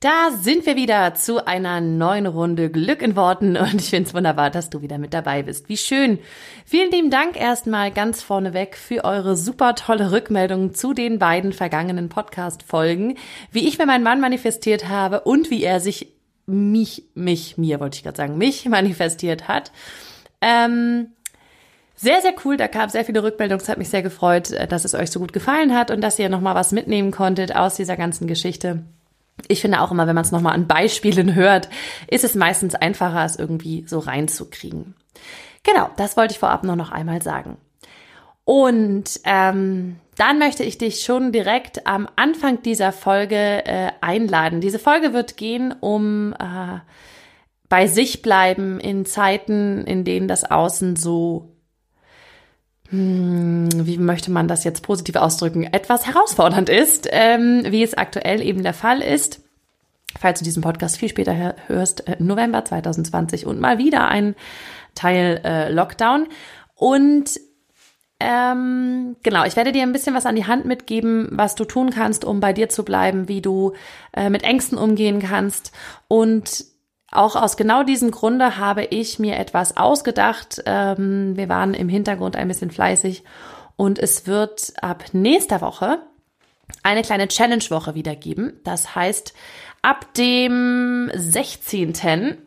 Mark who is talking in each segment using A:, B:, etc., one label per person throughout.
A: Da sind wir wieder zu einer neuen Runde Glück in Worten und ich finde es wunderbar, dass du wieder mit dabei bist. Wie schön. Vielen lieben Dank erstmal ganz vorneweg für eure super tolle Rückmeldung zu den beiden vergangenen Podcast-Folgen, wie ich mir meinen Mann manifestiert habe und wie er sich mich, mich, mir wollte ich gerade sagen, mich manifestiert hat. Ähm, sehr, sehr cool. Da gab sehr viele Rückmeldungen. Es hat mich sehr gefreut, dass es euch so gut gefallen hat und dass ihr nochmal was mitnehmen konntet aus dieser ganzen Geschichte. Ich finde auch immer, wenn man es nochmal an Beispielen hört, ist es meistens einfacher, es irgendwie so reinzukriegen. Genau, das wollte ich vorab nur noch einmal sagen. Und ähm, dann möchte ich dich schon direkt am Anfang dieser Folge äh, einladen. Diese Folge wird gehen um äh, bei sich bleiben in Zeiten, in denen das Außen so wie möchte man das jetzt positiv ausdrücken, etwas herausfordernd ist, ähm, wie es aktuell eben der Fall ist. Falls du diesen Podcast viel später hörst, äh, November 2020 und mal wieder ein Teil äh, Lockdown. Und ähm, genau, ich werde dir ein bisschen was an die Hand mitgeben, was du tun kannst, um bei dir zu bleiben, wie du äh, mit Ängsten umgehen kannst und auch aus genau diesem Grunde habe ich mir etwas ausgedacht. Ähm, wir waren im Hintergrund ein bisschen fleißig und es wird ab nächster Woche eine kleine Challenge-Woche wieder geben. Das heißt, ab dem 16.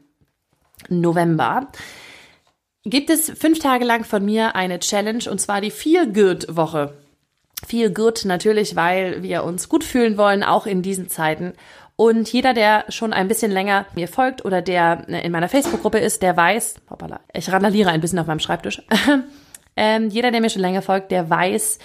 A: November gibt es fünf Tage lang von mir eine Challenge und zwar die Feel Good Woche. Feel Good natürlich, weil wir uns gut fühlen wollen, auch in diesen Zeiten. Und jeder, der schon ein bisschen länger mir folgt oder der in meiner Facebook-Gruppe ist, der weiß, hoppala, ich randaliere ein bisschen auf meinem Schreibtisch. ähm, jeder, der mir schon länger folgt, der weiß,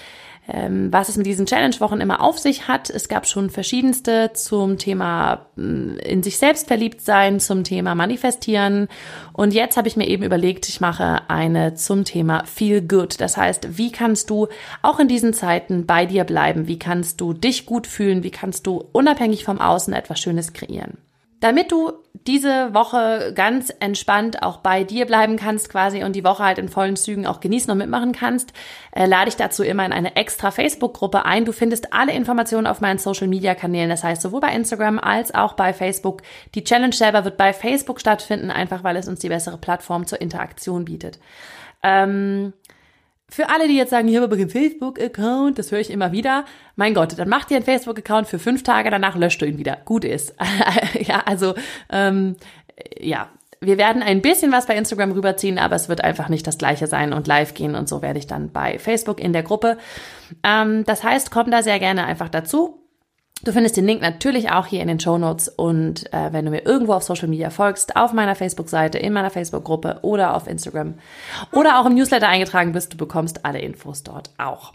A: was es mit diesen Challenge-Wochen immer auf sich hat. Es gab schon verschiedenste zum Thema mm, in sich selbst verliebt sein, zum Thema manifestieren. Und jetzt habe ich mir eben überlegt, ich mache eine zum Thema Feel Good. Das heißt, wie kannst du auch in diesen Zeiten bei dir bleiben? Wie kannst du dich gut fühlen? Wie kannst du unabhängig vom Außen etwas Schönes kreieren? Damit du diese Woche ganz entspannt auch bei dir bleiben kannst quasi und die Woche halt in vollen Zügen auch genießen und mitmachen kannst, äh, lade ich dazu immer in eine extra Facebook-Gruppe ein. Du findest alle Informationen auf meinen Social-Media-Kanälen, das heißt sowohl bei Instagram als auch bei Facebook. Die Challenge selber wird bei Facebook stattfinden, einfach weil es uns die bessere Plattform zur Interaktion bietet. Ähm, für alle, die jetzt sagen, ich habe aber keinen Facebook-Account, das höre ich immer wieder. Mein Gott, dann macht ihr einen Facebook-Account für fünf Tage, danach löscht du ihn wieder. Gut ist. ja, also ähm, ja, wir werden ein bisschen was bei Instagram rüberziehen, aber es wird einfach nicht das gleiche sein und live gehen und so werde ich dann bei Facebook in der Gruppe. Ähm, das heißt, komm da sehr gerne einfach dazu. Du findest den Link natürlich auch hier in den Show Notes und äh, wenn du mir irgendwo auf Social Media folgst, auf meiner Facebook-Seite, in meiner Facebook-Gruppe oder auf Instagram oder auch im Newsletter eingetragen bist, du bekommst alle Infos dort auch.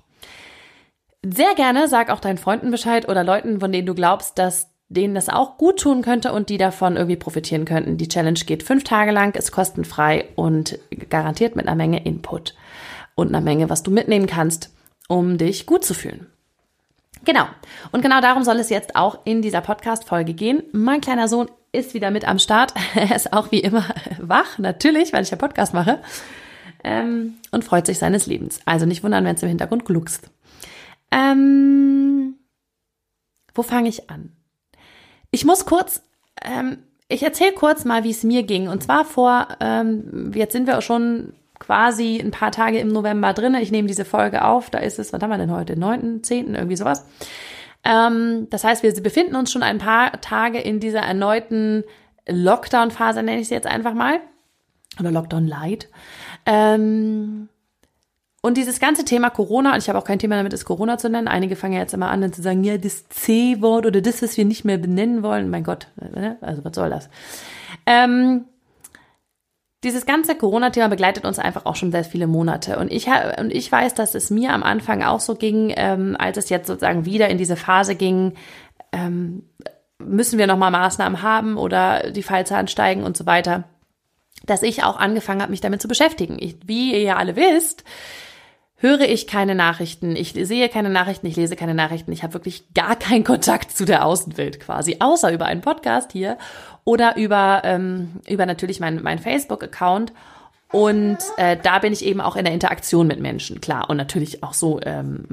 A: Sehr gerne sag auch deinen Freunden Bescheid oder Leuten, von denen du glaubst, dass denen das auch gut tun könnte und die davon irgendwie profitieren könnten. Die Challenge geht fünf Tage lang, ist kostenfrei und garantiert mit einer Menge Input und einer Menge, was du mitnehmen kannst, um dich gut zu fühlen. Genau. Und genau darum soll es jetzt auch in dieser Podcast-Folge gehen. Mein kleiner Sohn ist wieder mit am Start. Er ist auch wie immer wach, natürlich, weil ich ja Podcast mache. Ähm, und freut sich seines Lebens. Also nicht wundern, wenn es im Hintergrund gluckst. Ähm, wo fange ich an? Ich muss kurz, ähm, ich erzähle kurz mal, wie es mir ging. Und zwar vor, ähm, jetzt sind wir schon quasi ein paar Tage im November drin. Ich nehme diese Folge auf. Da ist es, was haben wir denn heute? 9., 10., irgendwie sowas. Ähm, das heißt, wir befinden uns schon ein paar Tage in dieser erneuten Lockdown-Phase, nenne ich sie jetzt einfach mal. Oder Lockdown-Light. Ähm, und dieses ganze Thema Corona, und ich habe auch kein Thema damit, es Corona zu nennen. Einige fangen ja jetzt immer an, dann zu sagen, ja, das C-Wort oder das, was wir nicht mehr benennen wollen. Mein Gott, ne? also was soll das? Ähm, dieses ganze Corona-Thema begleitet uns einfach auch schon sehr viele Monate. Und ich, und ich weiß, dass es mir am Anfang auch so ging, ähm, als es jetzt sozusagen wieder in diese Phase ging, ähm, müssen wir nochmal Maßnahmen haben oder die Fallzahlen steigen und so weiter, dass ich auch angefangen habe, mich damit zu beschäftigen. Ich, wie ihr ja alle wisst, höre ich keine Nachrichten, ich sehe keine Nachrichten, ich lese keine Nachrichten, ich habe wirklich gar keinen Kontakt zu der Außenwelt quasi, außer über einen Podcast hier oder über, ähm, über natürlich mein, mein Facebook-Account. Und äh, da bin ich eben auch in der Interaktion mit Menschen, klar. Und natürlich auch so, ähm,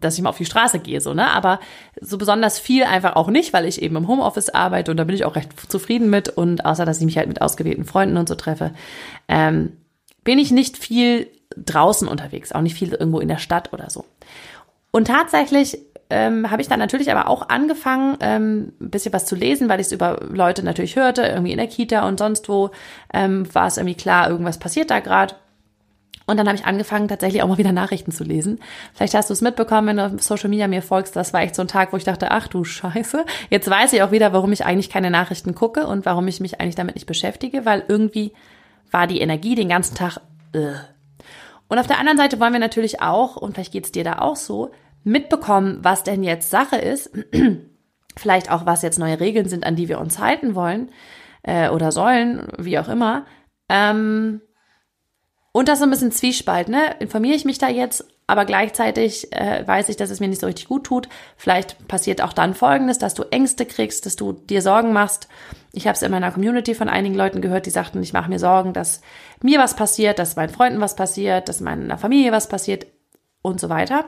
A: dass ich mal auf die Straße gehe, so, ne? Aber so besonders viel einfach auch nicht, weil ich eben im Homeoffice arbeite und da bin ich auch recht zufrieden mit. Und außer, dass ich mich halt mit ausgewählten Freunden und so treffe, ähm, bin ich nicht viel draußen unterwegs, auch nicht viel irgendwo in der Stadt oder so. Und tatsächlich ähm, habe ich dann natürlich aber auch angefangen, ähm, ein bisschen was zu lesen, weil ich es über Leute natürlich hörte, irgendwie in der Kita und sonst wo ähm, war es irgendwie klar, irgendwas passiert da gerade. Und dann habe ich angefangen, tatsächlich auch mal wieder Nachrichten zu lesen. Vielleicht hast du es mitbekommen, wenn du auf Social Media mir folgst. Das war echt so ein Tag, wo ich dachte, ach du Scheiße. Jetzt weiß ich auch wieder, warum ich eigentlich keine Nachrichten gucke und warum ich mich eigentlich damit nicht beschäftige, weil irgendwie war die Energie den ganzen Tag. Äh. Und auf der anderen Seite wollen wir natürlich auch, und vielleicht geht's dir da auch so, mitbekommen, was denn jetzt Sache ist, vielleicht auch, was jetzt neue Regeln sind, an die wir uns halten wollen äh, oder sollen, wie auch immer. Ähm, und das so ein bisschen Zwiespalt, ne? Informiere ich mich da jetzt, aber gleichzeitig äh, weiß ich, dass es mir nicht so richtig gut tut. Vielleicht passiert auch dann Folgendes, dass du Ängste kriegst, dass du dir Sorgen machst. Ich habe es in meiner Community von einigen Leuten gehört, die sagten, ich mache mir Sorgen, dass mir was passiert, dass meinen Freunden was passiert, dass meiner Familie was passiert und so weiter.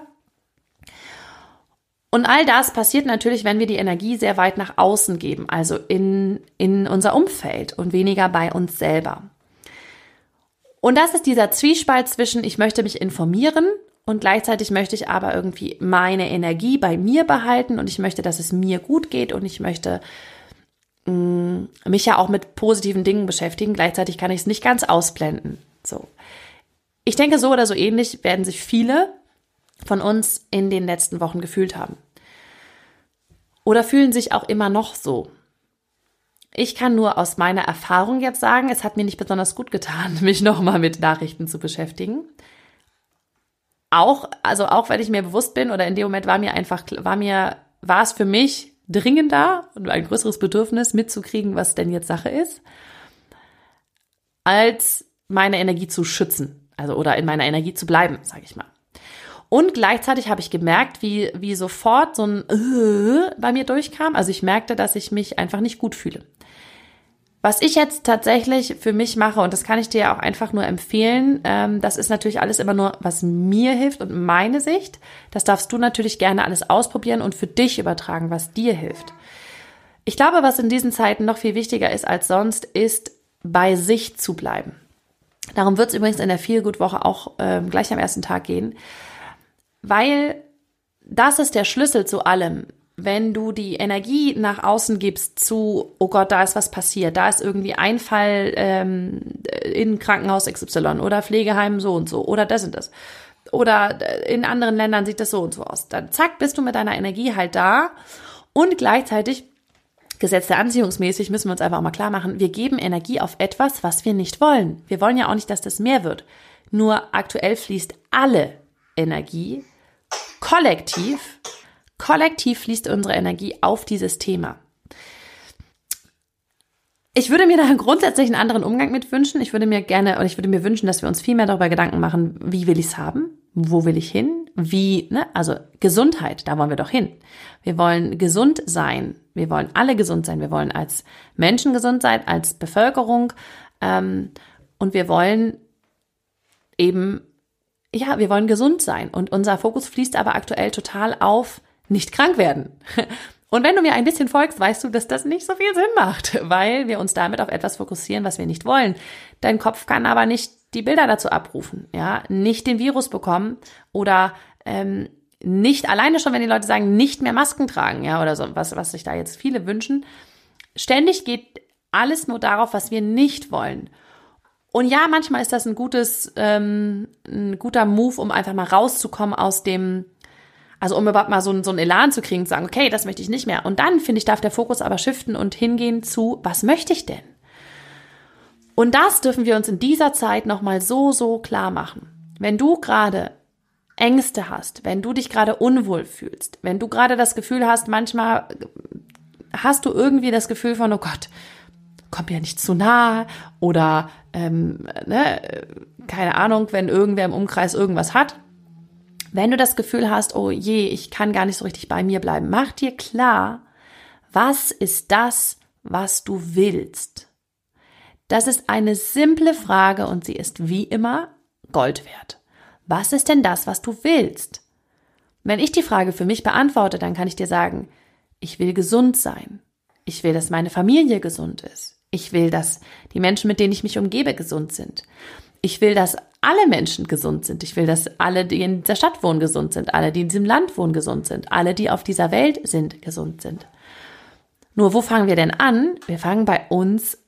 A: Und all das passiert natürlich, wenn wir die Energie sehr weit nach außen geben, also in, in unser Umfeld und weniger bei uns selber. Und das ist dieser Zwiespalt zwischen, ich möchte mich informieren und gleichzeitig möchte ich aber irgendwie meine Energie bei mir behalten und ich möchte, dass es mir gut geht und ich möchte mh, mm, mich ja auch mit positiven Dingen beschäftigen. Gleichzeitig kann ich es nicht ganz ausblenden. So. Ich denke, so oder so ähnlich werden sich viele von uns in den letzten Wochen gefühlt haben. Oder fühlen sich auch immer noch so. Ich kann nur aus meiner Erfahrung jetzt sagen, es hat mir nicht besonders gut getan, mich nochmal mit Nachrichten zu beschäftigen. Auch, also auch wenn ich mir bewusst bin oder in dem Moment war mir einfach, war mir, war es für mich dringender und ein größeres Bedürfnis mitzukriegen, was denn jetzt Sache ist, als meine Energie zu schützen. Also, oder in meiner Energie zu bleiben, sage ich mal. Und gleichzeitig habe ich gemerkt, wie, wie sofort so ein äh bei mir durchkam. Also ich merkte, dass ich mich einfach nicht gut fühle. Was ich jetzt tatsächlich für mich mache, und das kann ich dir auch einfach nur empfehlen, ähm, das ist natürlich alles immer nur, was mir hilft und meine Sicht. Das darfst du natürlich gerne alles ausprobieren und für dich übertragen, was dir hilft. Ich glaube, was in diesen Zeiten noch viel wichtiger ist als sonst, ist bei sich zu bleiben. Darum wird es übrigens in der Feelgood-Woche auch ähm, gleich am ersten Tag gehen weil das ist der Schlüssel zu allem. Wenn du die Energie nach außen gibst zu, oh Gott, da ist was passiert, da ist irgendwie ein Fall ähm, in Krankenhaus XY oder Pflegeheim so und so oder das und das. Oder in anderen Ländern sieht das so und so aus. Dann zack, bist du mit deiner Energie halt da und gleichzeitig Gesetz der Anziehungsmäßig müssen wir uns einfach auch mal klar machen, wir geben Energie auf etwas, was wir nicht wollen. Wir wollen ja auch nicht, dass das mehr wird. Nur aktuell fließt alle Energie kollektiv, kollektiv fließt unsere Energie auf dieses Thema. Ich würde mir da grundsätzlich einen anderen Umgang mit wünschen. Ich würde mir gerne, oder ich würde mir wünschen, dass wir uns viel mehr darüber Gedanken machen, wie will ich es haben? Wo will ich hin? Wie, ne? Also Gesundheit, da wollen wir doch hin. Wir wollen gesund sein. Wir wollen alle gesund sein. Wir wollen als Menschen gesund sein, als Bevölkerung. Ähm, und wir wollen eben ja, wir wollen gesund sein und unser Fokus fließt aber aktuell total auf nicht krank werden. Und wenn du mir ein bisschen folgst, weißt du, dass das nicht so viel Sinn macht, weil wir uns damit auf etwas fokussieren, was wir nicht wollen. Dein Kopf kann aber nicht die Bilder dazu abrufen, ja, nicht den Virus bekommen oder ähm, nicht alleine schon, wenn die Leute sagen, nicht mehr Masken tragen, ja, oder so, was, was sich da jetzt viele wünschen. Ständig geht alles nur darauf, was wir nicht wollen. Und ja, manchmal ist das ein gutes, ähm, ein guter Move, um einfach mal rauszukommen aus dem, also um überhaupt mal so, so einen Elan zu kriegen, zu sagen, okay, das möchte ich nicht mehr. Und dann, finde ich, darf der Fokus aber shiften und hingehen zu, was möchte ich denn? Und das dürfen wir uns in dieser Zeit nochmal so, so klar machen. Wenn du gerade Ängste hast, wenn du dich gerade unwohl fühlst, wenn du gerade das Gefühl hast, manchmal hast du irgendwie das Gefühl von, oh Gott, kommt mir nicht zu nah oder ähm, ne, keine Ahnung, wenn irgendwer im Umkreis irgendwas hat, wenn du das Gefühl hast, oh je, ich kann gar nicht so richtig bei mir bleiben, mach dir klar, was ist das, was du willst? Das ist eine simple Frage und sie ist wie immer Gold wert. Was ist denn das, was du willst? Wenn ich die Frage für mich beantworte, dann kann ich dir sagen, ich will gesund sein. Ich will, dass meine Familie gesund ist. Ich will, dass die Menschen, mit denen ich mich umgebe, gesund sind. Ich will, dass alle Menschen gesund sind. Ich will, dass alle, die in dieser Stadt wohnen, gesund sind. Alle, die in diesem Land wohnen, gesund sind. Alle, die auf dieser Welt sind, gesund sind. Nur wo fangen wir denn an? Wir fangen bei uns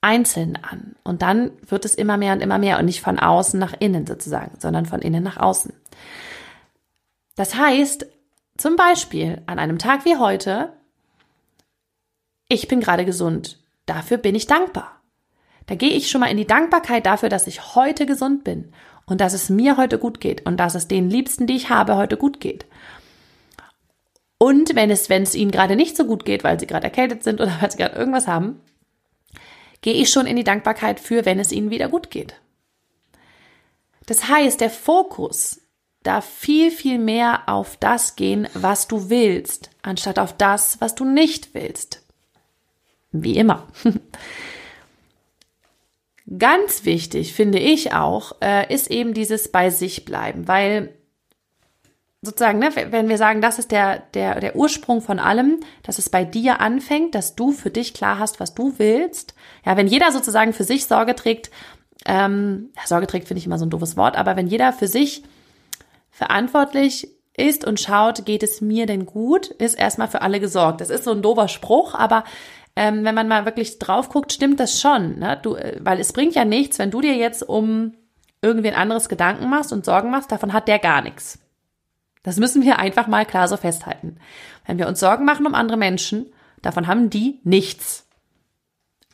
A: einzeln an. Und dann wird es immer mehr und immer mehr und nicht von außen nach innen sozusagen, sondern von innen nach außen. Das heißt, zum Beispiel an einem Tag wie heute, ich bin gerade gesund. Dafür bin ich dankbar. Da gehe ich schon mal in die Dankbarkeit dafür, dass ich heute gesund bin und dass es mir heute gut geht und dass es den Liebsten, die ich habe, heute gut geht. Und wenn es, wenn es ihnen gerade nicht so gut geht, weil sie gerade erkältet sind oder weil sie gerade irgendwas haben, gehe ich schon in die Dankbarkeit für, wenn es ihnen wieder gut geht. Das heißt, der Fokus darf viel, viel mehr auf das gehen, was du willst, anstatt auf das, was du nicht willst. Wie immer. Ganz wichtig finde ich auch, äh, ist eben dieses bei sich bleiben, weil sozusagen, ne, wenn wir sagen, das ist der, der, der Ursprung von allem, dass es bei dir anfängt, dass du für dich klar hast, was du willst. Ja, wenn jeder sozusagen für sich Sorge trägt, ähm, Sorge trägt finde ich immer so ein doofes Wort, aber wenn jeder für sich verantwortlich ist und schaut, geht es mir denn gut, ist erstmal für alle gesorgt. Das ist so ein doofer Spruch, aber ähm, wenn man mal wirklich drauf guckt, stimmt das schon. Ne? Du, äh, weil es bringt ja nichts, wenn du dir jetzt um irgendwen anderes Gedanken machst und Sorgen machst, davon hat der gar nichts. Das müssen wir einfach mal klar so festhalten. Wenn wir uns Sorgen machen um andere Menschen, davon haben die nichts.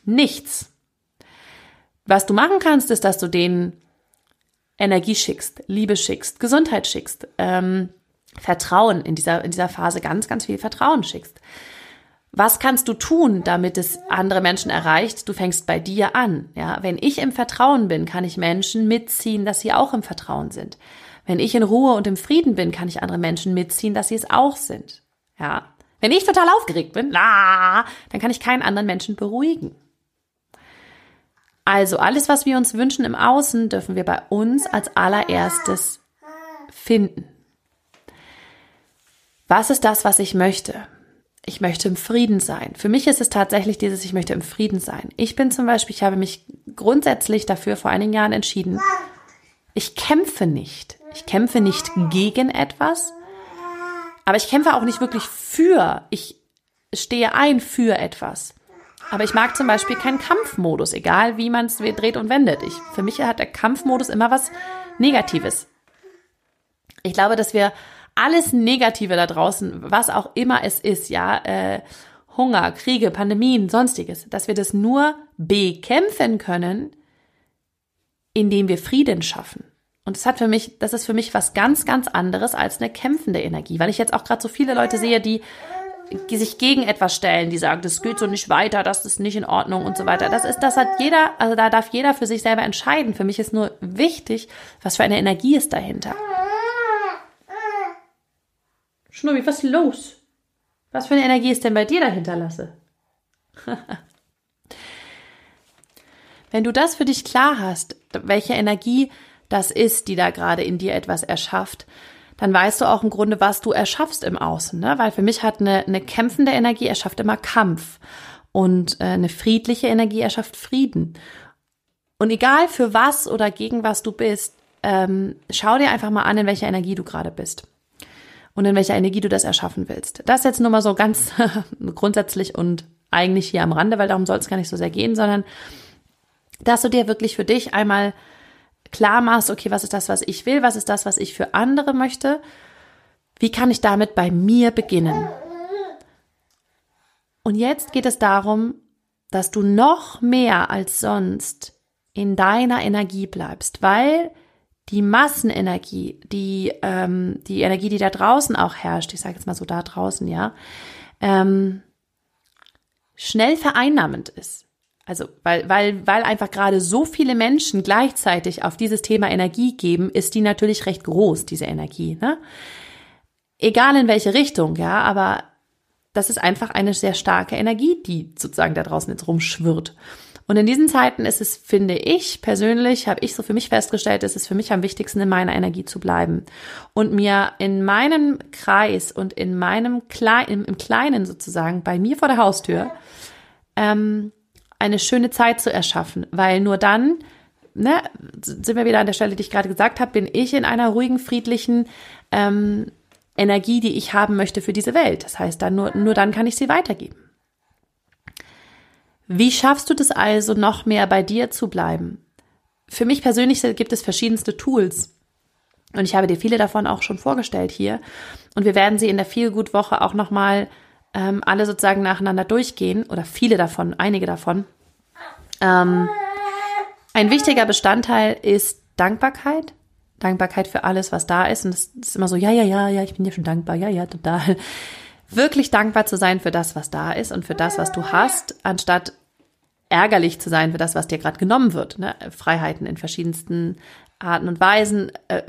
A: Nichts. Was du machen kannst, ist, dass du denen Energie schickst, Liebe schickst, Gesundheit schickst, ähm, Vertrauen in dieser, in dieser Phase ganz, ganz viel Vertrauen schickst. Was kannst du tun, damit es andere Menschen erreicht? Du fängst bei dir an. Ja, wenn ich im Vertrauen bin, kann ich Menschen mitziehen, dass sie auch im Vertrauen sind. Wenn ich in Ruhe und im Frieden bin, kann ich andere Menschen mitziehen, dass sie es auch sind. Ja, wenn ich total aufgeregt bin, na, dann kann ich keinen anderen Menschen beruhigen. Also alles, was wir uns wünschen im Außen, dürfen wir bei uns als allererstes finden. Was ist das, was ich möchte? Ich möchte im Frieden sein. Für mich ist es tatsächlich dieses, ich möchte im Frieden sein. Ich bin zum Beispiel, ich habe mich grundsätzlich dafür vor einigen Jahren entschieden, ich kämpfe nicht. Ich kämpfe nicht gegen etwas, aber ich kämpfe auch nicht wirklich für. Ich stehe ein für etwas. Aber ich mag zum Beispiel keinen Kampfmodus, egal wie man es dreht und wendet. Ich, für mich hat der Kampfmodus immer was Negatives. Ich glaube, dass wir alles Negative da draußen, was auch immer es ist, ja, äh, Hunger, Kriege, Pandemien, sonstiges, dass wir das nur bekämpfen können, indem wir Frieden schaffen. Und das hat für mich, das ist für mich was ganz, ganz anderes als eine kämpfende Energie, weil ich jetzt auch gerade so viele Leute sehe, die, die sich gegen etwas stellen, die sagen, das geht so nicht weiter, das ist nicht in Ordnung und so weiter. Das ist, das hat jeder, also da darf jeder für sich selber entscheiden. Für mich ist nur wichtig, was für eine Energie ist dahinter. Schnurri, was ist los? Was für eine Energie ist denn bei dir dahinter, Lasse? Wenn du das für dich klar hast, welche Energie das ist, die da gerade in dir etwas erschafft, dann weißt du auch im Grunde, was du erschaffst im Außen. Ne? Weil für mich hat eine, eine kämpfende Energie erschafft immer Kampf und äh, eine friedliche Energie erschafft Frieden. Und egal für was oder gegen was du bist, ähm, schau dir einfach mal an, in welcher Energie du gerade bist und in welcher Energie du das erschaffen willst. Das jetzt nur mal so ganz grundsätzlich und eigentlich hier am Rande, weil darum soll es gar nicht so sehr gehen, sondern dass du dir wirklich für dich einmal klar machst, okay, was ist das, was ich will, was ist das, was ich für andere möchte, wie kann ich damit bei mir beginnen? Und jetzt geht es darum, dass du noch mehr als sonst in deiner Energie bleibst, weil die Massenenergie, die, ähm, die Energie, die da draußen auch herrscht, ich sage jetzt mal so da draußen, ja, ähm, schnell vereinnahmend ist. Also, weil, weil, weil einfach gerade so viele Menschen gleichzeitig auf dieses Thema Energie geben, ist die natürlich recht groß, diese Energie, ne? Egal in welche Richtung, ja, aber das ist einfach eine sehr starke Energie, die sozusagen da draußen jetzt rumschwirrt. Und in diesen Zeiten ist es, finde ich persönlich, habe ich so für mich festgestellt, ist es für mich am wichtigsten, in meiner Energie zu bleiben und mir in meinem Kreis und in meinem Klein, im, im Kleinen sozusagen, bei mir vor der Haustür, ähm, eine schöne Zeit zu erschaffen, weil nur dann, ne, sind wir wieder an der Stelle, die ich gerade gesagt habe, bin ich in einer ruhigen, friedlichen ähm, Energie, die ich haben möchte für diese Welt. Das heißt, dann nur, nur dann kann ich sie weitergeben. Wie schaffst du das also, noch mehr bei dir zu bleiben? Für mich persönlich gibt es verschiedenste Tools. Und ich habe dir viele davon auch schon vorgestellt hier. Und wir werden sie in der Feelgood-Woche auch nochmal ähm, alle sozusagen nacheinander durchgehen. Oder viele davon, einige davon. Ähm, ein wichtiger Bestandteil ist Dankbarkeit. Dankbarkeit für alles, was da ist. Und das ist immer so, ja, ja, ja, ja, ich bin dir schon dankbar. Ja, ja, total wirklich dankbar zu sein für das, was da ist und für das, was du hast, anstatt ärgerlich zu sein für das, was dir gerade genommen wird. Ne? Freiheiten in verschiedensten Arten und Weisen, äh,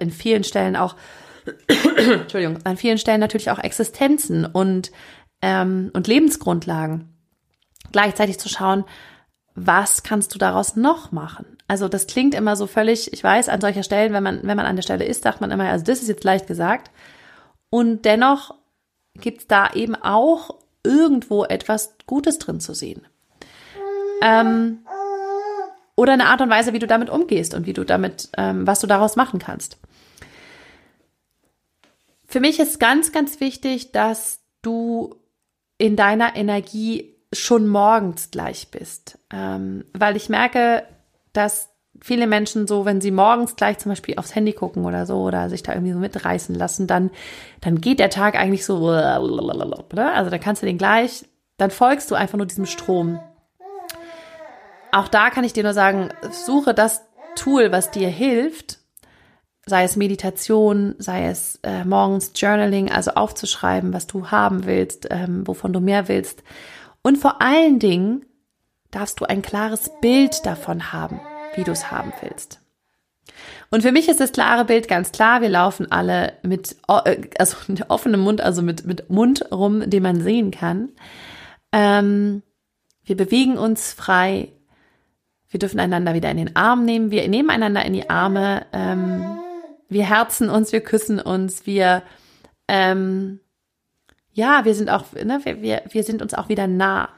A: in vielen Stellen auch, Entschuldigung, an vielen Stellen natürlich auch Existenzen und, ähm, und Lebensgrundlagen. Gleichzeitig zu schauen, was kannst du daraus noch machen? Also das klingt immer so völlig, ich weiß, an solcher Stellen, wenn man, wenn man an der Stelle ist, sagt man immer, also das ist jetzt leicht gesagt. Und dennoch gibt es da eben auch irgendwo etwas Gutes drin zu sehen. Ähm, oder eine Art und Weise, wie du damit umgehst und wie du damit, ähm, was du daraus machen kannst. Für mich ist ganz, ganz wichtig, dass du in deiner Energie schon morgens gleich bist, ähm, weil ich merke, dass viele Menschen so, wenn sie morgens gleich zum Beispiel aufs Handy gucken oder so oder sich da irgendwie so mitreißen lassen, dann, dann geht der Tag eigentlich so, ne? also dann kannst du den gleich, dann folgst du einfach nur diesem Strom. Auch da kann ich dir nur sagen, suche das Tool, was dir hilft, sei es Meditation, sei es äh, morgens Journaling, also aufzuschreiben, was du haben willst, ähm, wovon du mehr willst. Und vor allen Dingen darfst du ein klares Bild davon haben wie du es haben willst. Und für mich ist das klare Bild ganz klar, wir laufen alle mit, äh, also mit offenem Mund, also mit, mit Mund rum, den man sehen kann. Ähm, wir bewegen uns frei. Wir dürfen einander wieder in den Arm nehmen. Wir nehmen einander in die Arme. Ähm, wir herzen uns, wir küssen uns, wir, ähm, ja, wir sind auch, ne, wir, wir, wir sind uns auch wieder nah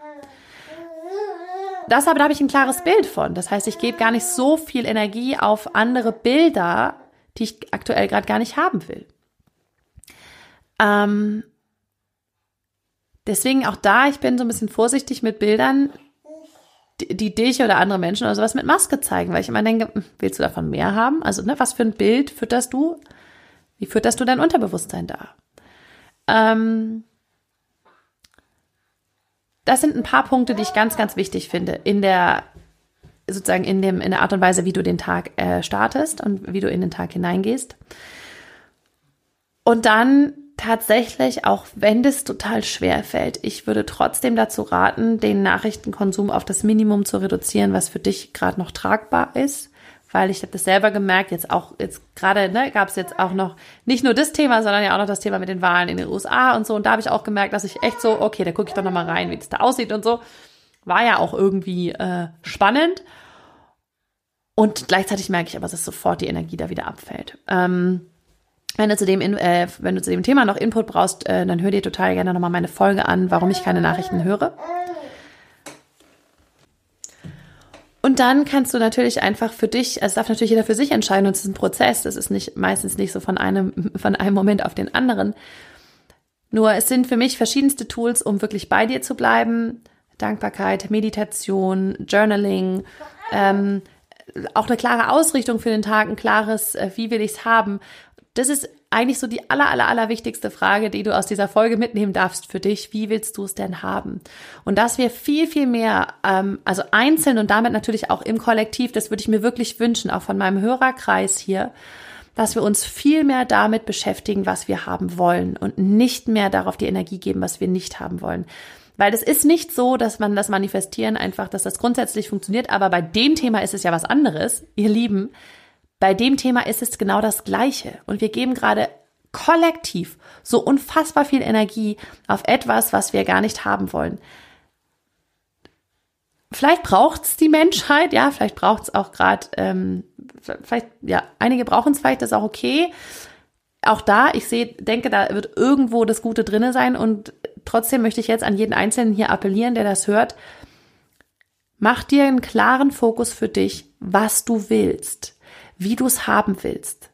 A: das aber, da habe ich ein klares Bild von. Das heißt, ich gebe gar nicht so viel Energie auf andere Bilder, die ich aktuell gerade gar nicht haben will. Ähm, deswegen auch da, ich bin so ein bisschen vorsichtig mit Bildern, die, die dich oder andere Menschen oder sowas mit Maske zeigen, weil ich immer denke, hm, willst du davon mehr haben? Also, ne, was für ein Bild fütterst du? Wie fütterst du dein Unterbewusstsein da? Ähm, das sind ein paar Punkte, die ich ganz, ganz wichtig finde in der sozusagen in dem in der Art und Weise, wie du den Tag äh, startest und wie du in den Tag hineingehst. Und dann tatsächlich, auch wenn das total schwer fällt, ich würde trotzdem dazu raten, den Nachrichtenkonsum auf das Minimum zu reduzieren, was für dich gerade noch tragbar ist weil ich habe das selber gemerkt, jetzt auch, jetzt gerade, ne, gab es jetzt auch noch nicht nur das Thema, sondern ja auch noch das Thema mit den Wahlen in den USA und so. Und da habe ich auch gemerkt, dass ich echt so, okay, da gucke ich doch nochmal rein, wie das da aussieht und so. War ja auch irgendwie äh, spannend. Und gleichzeitig merke ich aber, dass sofort die Energie da wieder abfällt. Ähm, wenn du, zu dem, äh, wenn du zu dem Thema noch Input brauchst, äh, dann hör dir total gerne nochmal meine Folge an, warum ich keine Nachrichten höre. Und dann kannst du natürlich einfach für dich, also darf natürlich jeder für sich entscheiden und es ist ein Prozess, das ist nicht meistens nicht so von einem, von einem Moment auf den anderen. Nur es sind für mich verschiedenste Tools, um wirklich bei dir zu bleiben. Dankbarkeit, Meditation, Journaling, ähm, auch eine klare Ausrichtung für den Tag, ein klares, äh, wie will ich es haben. Das ist eigentlich so die aller, aller, aller wichtigste Frage, die du aus dieser Folge mitnehmen darfst für dich. Wie willst du es denn haben? Und dass wir viel, viel mehr, ähm, also einzeln und damit natürlich auch im Kollektiv, das würde ich mir wirklich wünschen, auch von meinem Hörerkreis hier, dass wir uns viel mehr damit beschäftigen, was wir haben wollen und nicht mehr darauf die Energie geben, was wir nicht haben wollen. Weil es ist nicht so, dass man das Manifestieren einfach, dass das grundsätzlich funktioniert, aber bei dem Thema ist es ja was anderes, ihr Lieben. Bei dem Thema ist es genau das Gleiche. Und wir geben gerade kollektiv so unfassbar viel Energie auf etwas, was wir gar nicht haben wollen. Vielleicht braucht es die Menschheit, ja, vielleicht braucht es auch gerade, ähm, vielleicht, ja, einige brauchen es vielleicht, das ist auch okay. Auch da, ich sehe, denke, da wird irgendwo das Gute drinne sein und trotzdem möchte ich jetzt an jeden Einzelnen hier appellieren, der das hört. Mach dir einen klaren Fokus für dich, was du willst, wie du es haben willst.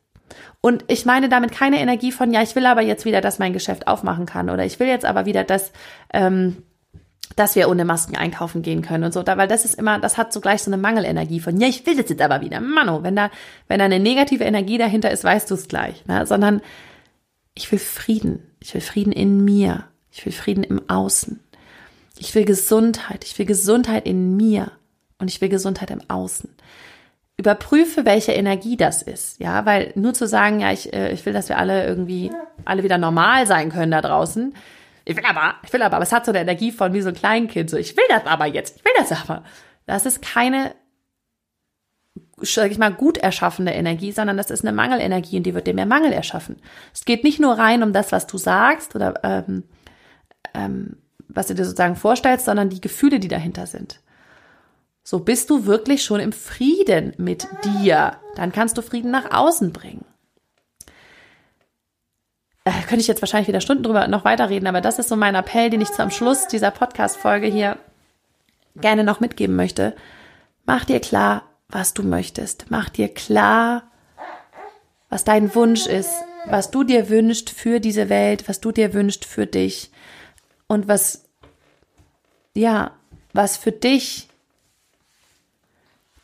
A: Und ich meine damit keine Energie von, ja, ich will aber jetzt wieder, dass mein Geschäft aufmachen kann oder ich will jetzt aber wieder, dass, ähm, dass wir ohne Masken einkaufen gehen können und so, da, weil das ist immer, das hat so gleich so eine Mangelenergie von, ja, ich will das jetzt aber wieder, Mano, wenn da, wenn da eine negative Energie dahinter ist, weißt du es gleich, ne? sondern ich will Frieden, ich will Frieden in mir, ich will Frieden im Außen, ich will Gesundheit, ich will Gesundheit in mir. Und ich will Gesundheit im Außen. Überprüfe, welche Energie das ist, ja, weil nur zu sagen, ja, ich, äh, ich will, dass wir alle irgendwie, alle wieder normal sein können da draußen, ich will aber, ich will aber, aber es hat so eine Energie von wie so ein Kleinkind, so ich will das aber jetzt, ich will das aber. Das ist keine, sag ich mal, gut erschaffene Energie, sondern das ist eine Mangelenergie und die wird dir mehr Mangel erschaffen. Es geht nicht nur rein um das, was du sagst oder ähm, ähm, was du dir sozusagen vorstellst, sondern die Gefühle, die dahinter sind. So bist du wirklich schon im Frieden mit dir. Dann kannst du Frieden nach außen bringen äh, könnte ich jetzt wahrscheinlich wieder Stunden drüber noch weiterreden, aber das ist so mein Appell, den ich zum Schluss dieser Podcast-Folge hier gerne noch mitgeben möchte. Mach dir klar, was du möchtest. Mach dir klar, was dein Wunsch ist, was du dir wünschst für diese Welt, was du dir wünschst für dich und was, ja, was für dich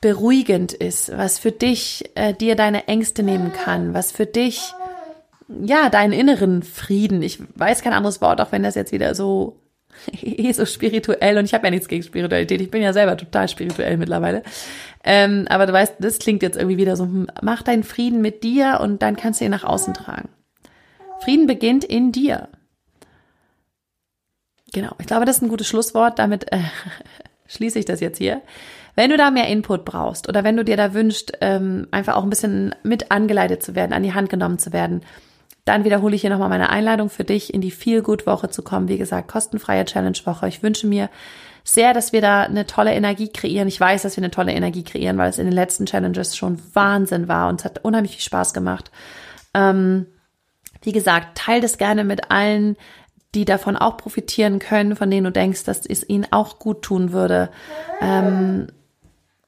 A: beruhigend ist, was für dich äh, dir deine Ängste nehmen kann, was für dich ja, deinen inneren Frieden. Ich weiß kein anderes Wort, auch wenn das jetzt wieder so so spirituell und ich habe ja nichts gegen Spiritualität. Ich bin ja selber total spirituell mittlerweile. Ähm, aber du weißt, das klingt jetzt irgendwie wieder so, hm, mach deinen Frieden mit dir und dann kannst du ihn nach außen tragen. Frieden beginnt in dir. Genau, ich glaube, das ist ein gutes Schlusswort. Damit äh, schließe ich das jetzt hier. Wenn du da mehr Input brauchst oder wenn du dir da wünschst, ähm, einfach auch ein bisschen mit angeleitet zu werden, an die Hand genommen zu werden, dann wiederhole ich hier nochmal meine Einladung für dich, in die Feel Good Woche zu kommen. Wie gesagt, kostenfreie Challenge Woche. Ich wünsche mir sehr, dass wir da eine tolle Energie kreieren. Ich weiß, dass wir eine tolle Energie kreieren, weil es in den letzten Challenges schon Wahnsinn war und es hat unheimlich viel Spaß gemacht. Ähm, wie gesagt, teile das gerne mit allen, die davon auch profitieren können, von denen du denkst, dass es ihnen auch gut tun würde. Ähm,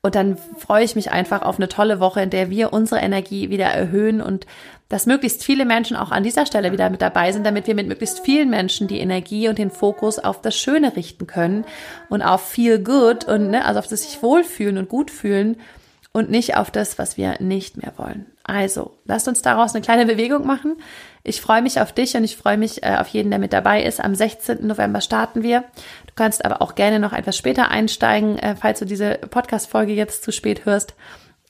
A: und dann freue ich mich einfach auf eine tolle Woche, in der wir unsere Energie wieder erhöhen und dass möglichst viele Menschen auch an dieser Stelle wieder mit dabei sind, damit wir mit möglichst vielen Menschen die Energie und den Fokus auf das Schöne richten können und auf feel good und ne, also auf das sich wohlfühlen und gut fühlen und nicht auf das, was wir nicht mehr wollen. Also, lasst uns daraus eine kleine Bewegung machen. Ich freue mich auf dich und ich freue mich äh, auf jeden, der mit dabei ist. Am 16. November starten wir. Du kannst aber auch gerne noch etwas später einsteigen, äh, falls du diese Podcast-Folge jetzt zu spät hörst.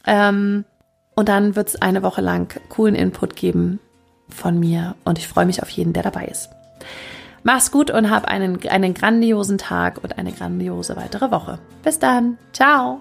A: Ähm, und dann wird es eine Woche lang coolen Input geben von mir und ich freue mich auf jeden, der dabei ist. Mach's gut und hab einen, einen grandiosen Tag und eine grandiose weitere Woche. Bis dann. Ciao.